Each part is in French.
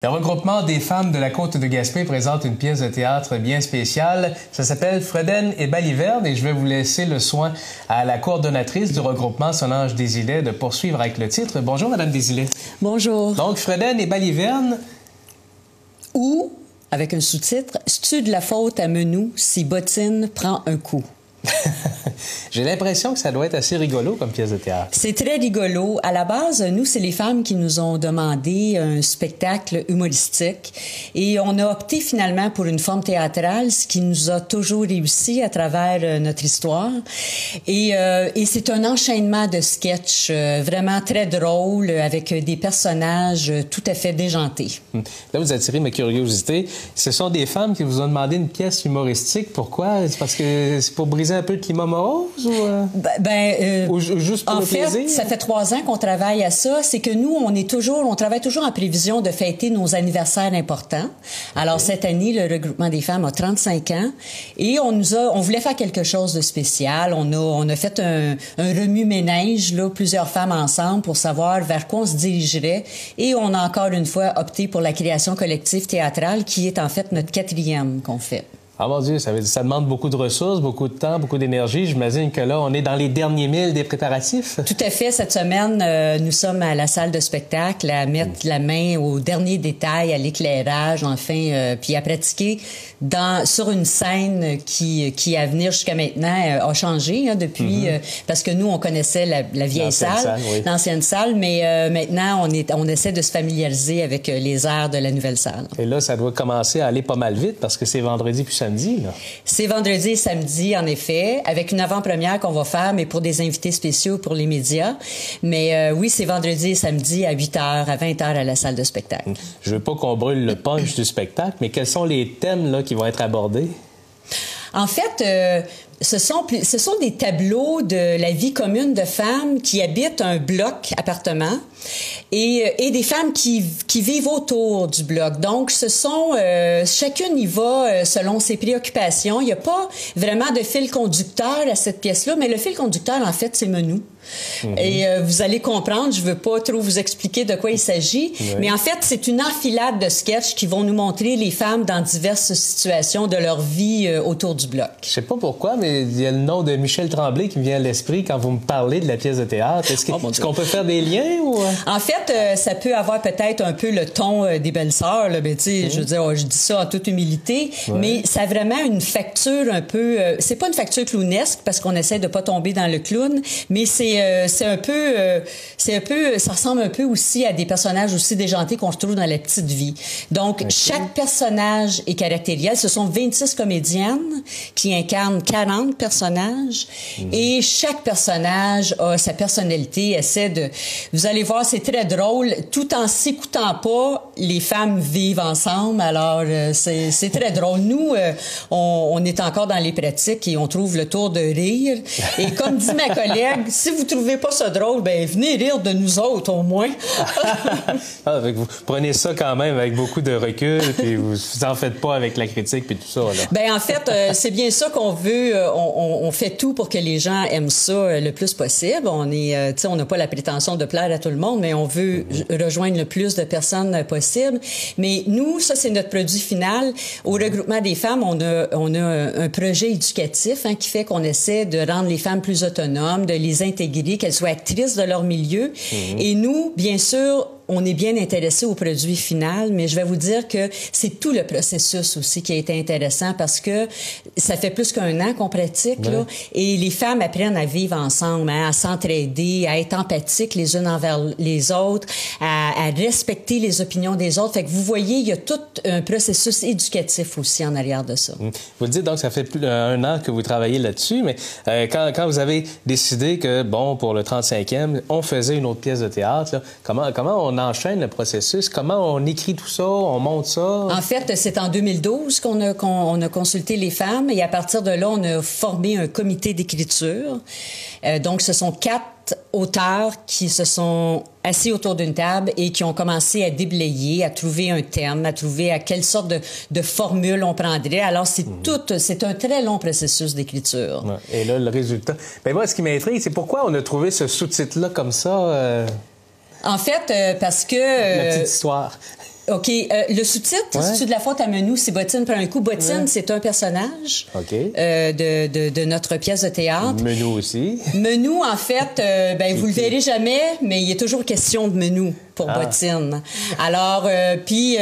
Le regroupement des femmes de la côte de Gaspé présente une pièce de théâtre bien spéciale. Ça s'appelle Freden et Baliverne et je vais vous laisser le soin à la coordonnatrice du regroupement Solange Désilet de poursuivre avec le titre. Bonjour Madame Désilet. Bonjour. Donc Freden et Baliverne. Ou, avec un sous-titre, tu de la faute à Menou si Bottine prend un coup. J'ai l'impression que ça doit être assez rigolo comme pièce de théâtre. C'est très rigolo. À la base, nous, c'est les femmes qui nous ont demandé un spectacle humoristique et on a opté finalement pour une forme théâtrale, ce qui nous a toujours réussi à travers euh, notre histoire. Et, euh, et c'est un enchaînement de sketchs euh, vraiment très drôle avec des personnages tout à fait déjantés. Hum. Là, vous attirez ma curiosité. Ce sont des femmes qui vous ont demandé une pièce humoristique. Pourquoi? C'est parce que c'est pour briser un peu le climat ou, euh... ben, ben euh, ou juste pour en le fait, plaisir? ça fait trois ans qu'on travaille à ça. C'est que nous, on est toujours, on travaille toujours en prévision de fêter nos anniversaires importants. Alors cette année, le regroupement des femmes a 35 ans et on nous a, on voulait faire quelque chose de spécial. On a, on a fait un, un remue-ménage là, plusieurs femmes ensemble pour savoir vers quoi on se dirigerait et on a encore une fois opté pour la création collective théâtrale qui est en fait notre quatrième qu'on fait. Ah mon Dieu, ça, veut dire, ça demande beaucoup de ressources, beaucoup de temps, beaucoup d'énergie. J'imagine que là, on est dans les derniers milles des préparatifs. Tout à fait. Cette semaine, euh, nous sommes à la salle de spectacle à mettre la main aux derniers détails, à l'éclairage, enfin, euh, puis à pratiquer dans sur une scène qui, qui à venir jusqu'à maintenant euh, a changé hein, depuis, Mhm. euh, parce que nous, on connaissait la, la vieille salle, salle, oui. l'ancienne salle, mais maintenant, on, est, on essaie de se familiariser avec les airs de la nouvelle salle. Et là, ça doit commencer à aller pas mal vite parce que c'est vendredi puis samedi. Là. C'est vendredi et samedi, en effet, avec une avant-première qu'on va faire, mais pour des invités spéciaux pour les médias. Mais euh, oui, c'est vendredi et samedi à 8 h, à 20 h à la salle de spectacle. Je veux pas qu'on brûle le punch du spectacle, mais quels sont les thèmes là, qui vont être abordés? En fait, euh, ce sont, ce sont des tableaux de la vie commune de femmes qui habitent un bloc appartement et, euh, et des femmes qui, qui vivent autour du bloc. Donc, ce sont euh, chacune y va euh, selon ses préoccupations. Il n'y a pas vraiment de fil conducteur à cette pièce-là, mais le fil conducteur, en fait, c'est Menou. Et euh, vous allez comprendre, je veux pas trop vous expliquer de quoi il s'agit, mais en fait, c'est une enfilade de sketchs qui vont nous montrer les femmes dans diverses situations de leur vie euh, autour du bloc. Je sais pas pourquoi, mais il y a le nom de Michel Tremblay qui me vient à l'esprit quand vous me parlez de la pièce de théâtre. Est-ce Oh, qu'on peut faire des liens ou... En fait, euh, ça peut avoir peut-être un peu le ton des belles sœurs, là, mais tu sais, je veux dire, oh, je dis ça en toute humilité, mais ça a vraiment une facture un peu. c'est pas une facture clownesque parce qu'on essaie de pas tomber dans le clown, mais c'est euh, c'est un peu, euh, c'est un peu, ça ressemble un peu aussi à des personnages aussi déjantés qu'on retrouve dans la petite vie. Donc chaque personnage est caractérisé. Ce sont 26 comédiennes qui incarnent 40 personnages et chaque personnage a sa personnalité, essaie de vous allez voir c'est très drôle tout en s'écoutant pas, les femmes vivent ensemble alors euh, c'est très drôle. Nous euh, on, on est encore dans les pratiques et on trouve le tour de rire et comme dit ma collègue, si vous trouvez pas ça drôle, ben venez rire de nous autres au moins. Ah, vous prenez ça quand même avec beaucoup de recul, puis vous vous en faites pas avec la critique puis tout ça. Là. Ben en fait, euh, c'est bien ça qu'on veut. on, fait tout pour que les gens aiment ça le plus possible. On est, tu sais, on n'a pas la prétention de plaire à tout le monde, mais on veut j- rejoindre le plus de personnes euh, possible. Mais nous, ça c'est notre produit final. Au regroupement des femmes, on a, on a un, projet éducatif hein, qui fait qu'on essaie de rendre les femmes plus autonomes, de les intégrer, qu'elles soient actrices de leur milieu. Et nous, bien sûr, on est bien intéressé au produit final, mais je vais vous dire que c'est tout le processus aussi qui a été intéressant parce que ça fait plus qu'un an qu'on pratique, là, et les femmes apprennent à vivre ensemble, hein, à s'entraider, à être empathiques les unes envers les autres, à, à respecter les opinions des autres. Fait que vous voyez, il y a tout un processus éducatif aussi en arrière de ça. Vous le dites donc, ça fait plus d'un an que vous travaillez là-dessus, mais euh, quand, quand vous avez décidé que, bon, pour le 35e, on faisait une autre pièce de théâtre, là, comment, comment on enchaîne le processus? Comment on écrit tout ça? On monte ça? En fait, c'est en 2012 qu'on a, qu'on on a consulté les femmes et à partir de là, on a formé un comité d'écriture. Euh, donc, ce sont quatre auteurs qui se sont assis autour d'une table et qui ont commencé à déblayer, à trouver un thème, à trouver à quelle sorte de, de formule on prendrait. Alors, c'est tout, c'est un très long processus d'écriture. Ouais. Et là, le résultat. Ben moi, ce qui m'intrigue, c'est pourquoi on a trouvé ce sous-titre-là comme ça, euh, En fait, euh, parce que... la euh, petite histoire. OK. Euh, le sous-titre, c'est de la faute à Menou, c'est Bottine prend un coup. Bottine, c'est un personnage euh, de, de, de, notre pièce de théâtre. Menou aussi. Menou, en fait, euh, ben, vous le verrez jamais, mais il est toujours question de Menou pour ah. Bottine. Alors, euh, puis...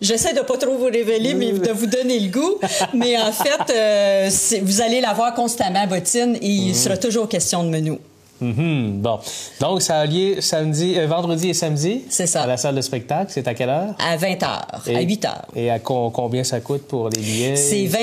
J'essaie de pas trop vous révéler, mais de vous donner le goût. Mais en fait, vous allez la voir constamment, Bottine, et il sera toujours question de Menou. Mhm, bon. Donc, ça a lieu samedi, euh, vendredi et samedi? C'est ça. À la salle de spectacle. C'est à quelle heure? À 20 h, à 8 h. Et à combien ça coûte pour les billets? C'est 20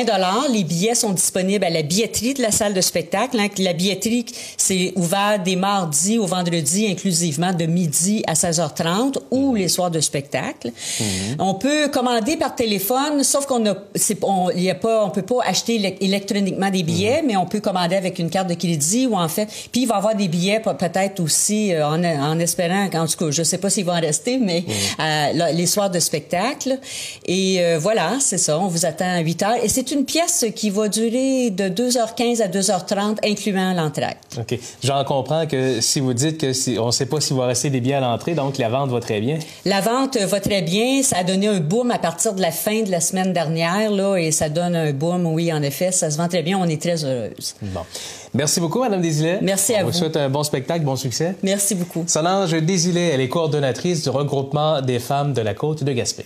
Les billets sont disponibles à la billetterie de la salle de spectacle. Hein. La billetterie, c'est ouvert des mardis au vendredi inclusivement de midi à 16h30 ou les soirs de spectacle. Mhm. On peut commander par téléphone, sauf qu'on a, on, y a pas, on peut pas acheter électroniquement des billets, mhm. mais on peut commander avec une carte de crédit ou en fait, puis il va y avoir des billets peut-être aussi euh, en, en, espérant, en tout cas, je sais pas s'ils vont en rester, mais euh, les soirs de spectacle. Et euh, voilà, c'est ça. On vous attend à 8 heures. Et c'est une pièce qui va durer de 2h15 à 2h30, incluant l'entracte. OK. J'en comprends que si vous dites que si, on ne sait pas s'il va rester des billets à l'entrée, donc la vente va très bien. La vente va très bien. Ça a donné un boom à partir de la fin de la semaine dernière, là, et ça donne un boom, oui, en effet. Ça se vend très bien. On est très heureuse. Bon. Merci beaucoup, Madame Desilets. Merci à vous. On vous souhaite un bon spectacle, bon succès. Merci beaucoup. Solange Desilets, elle est coordonnatrice du regroupement des femmes de la Côte de Gaspé.